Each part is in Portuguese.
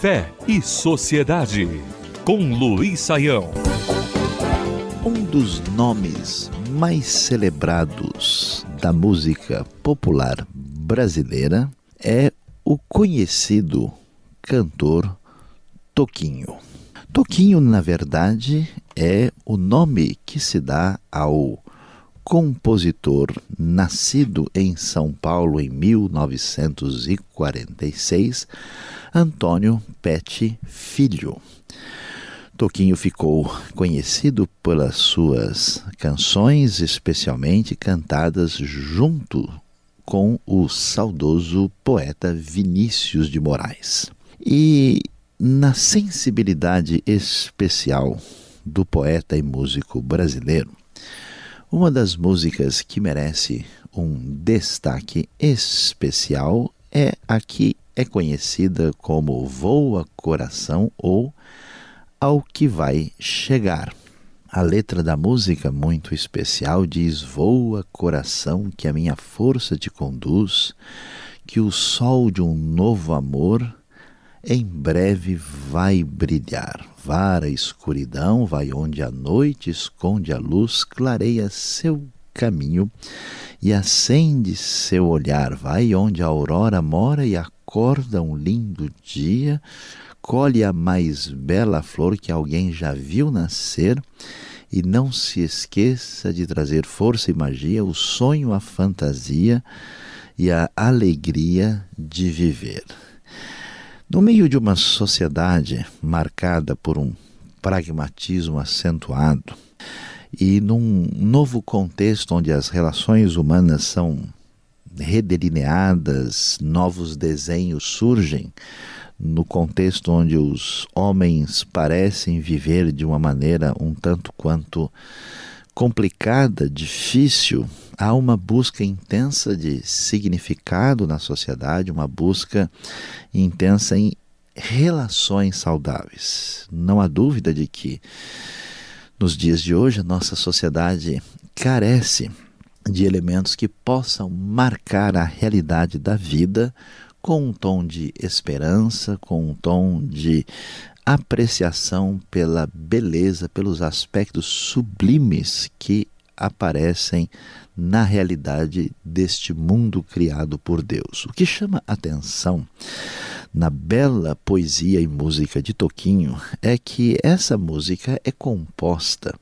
Fé e Sociedade, com Luiz Saião. Um dos nomes mais celebrados da música popular brasileira é o conhecido cantor Toquinho. Toquinho, na verdade, é o nome que se dá ao compositor nascido em São Paulo em 1946, Antônio Pet Filho. Toquinho ficou conhecido pelas suas canções, especialmente cantadas junto com o saudoso poeta Vinícius de Moraes. E na sensibilidade especial do poeta e músico brasileiro, uma das músicas que merece um destaque especial é a que é conhecida como Voa Coração ou Ao que Vai Chegar. A letra da música, muito especial, diz: Voa, coração, que a minha força te conduz, que o sol de um novo amor em breve vai brilhar. Vara a escuridão, vai onde a noite esconde a luz, clareia seu caminho e acende seu olhar. Vai onde a aurora mora e acorda um lindo dia, colhe a mais bela flor que alguém já viu nascer. E não se esqueça de trazer força e magia, o sonho, a fantasia e a alegria de viver. No meio de uma sociedade marcada por um pragmatismo acentuado e num novo contexto onde as relações humanas são redelineadas, novos desenhos surgem, no contexto onde os homens parecem viver de uma maneira um tanto quanto complicada, difícil, há uma busca intensa de significado na sociedade, uma busca intensa em relações saudáveis. Não há dúvida de que nos dias de hoje a nossa sociedade carece de elementos que possam marcar a realidade da vida com um tom de esperança, com um tom de apreciação pela beleza, pelos aspectos sublimes que aparecem na realidade deste mundo criado por Deus. O que chama atenção na bela poesia e música de Toquinho é que essa música é composta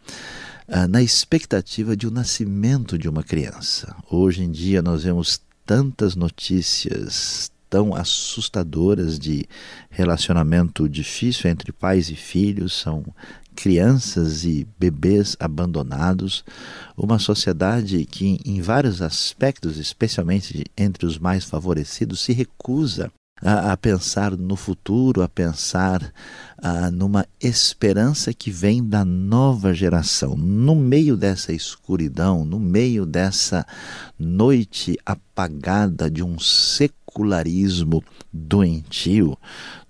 ah, na expectativa de o um nascimento de uma criança. Hoje em dia nós vemos tantas notícias, tão assustadoras de relacionamento difícil entre pais e filhos, são crianças e bebês abandonados, uma sociedade que, em vários aspectos, especialmente entre os mais favorecidos, se recusa a, a pensar no futuro, a pensar a, numa esperança que vem da nova geração. No meio dessa escuridão, no meio dessa noite apagada de um secularismo doentio,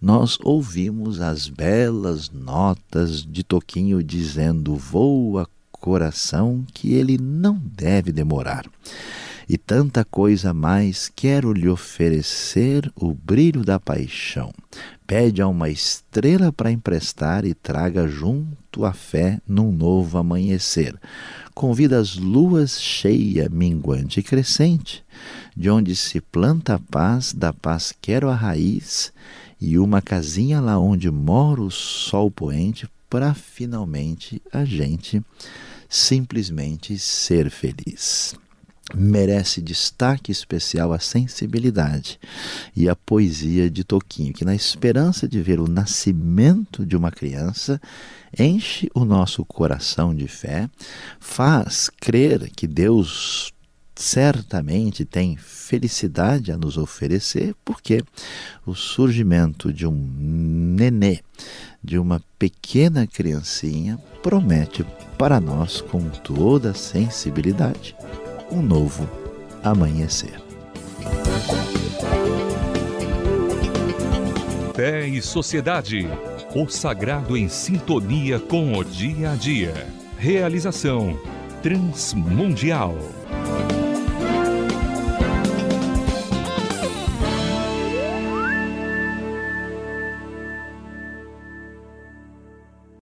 nós ouvimos as belas notas de Toquinho dizendo: voa coração, que ele não deve demorar e tanta coisa mais quero lhe oferecer o brilho da paixão. Pede a uma estrela para emprestar e traga junto a fé num novo amanhecer. Convida as luas cheia, minguante e crescente, de onde se planta a paz, da paz quero a raiz, e uma casinha lá onde mora o sol poente, para finalmente a gente simplesmente ser feliz merece destaque especial a sensibilidade e a poesia de Toquinho, que na esperança de ver o nascimento de uma criança, enche o nosso coração de fé, faz crer que Deus certamente tem felicidade a nos oferecer, porque o surgimento de um nenê, de uma pequena criancinha, promete para nós com toda a sensibilidade um novo amanhecer. Fé e Sociedade. O sagrado em sintonia com o dia a dia. Realização Transmundial.